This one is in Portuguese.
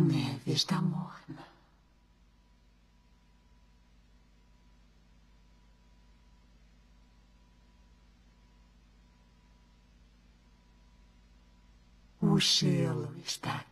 neve está morna. O gelo está.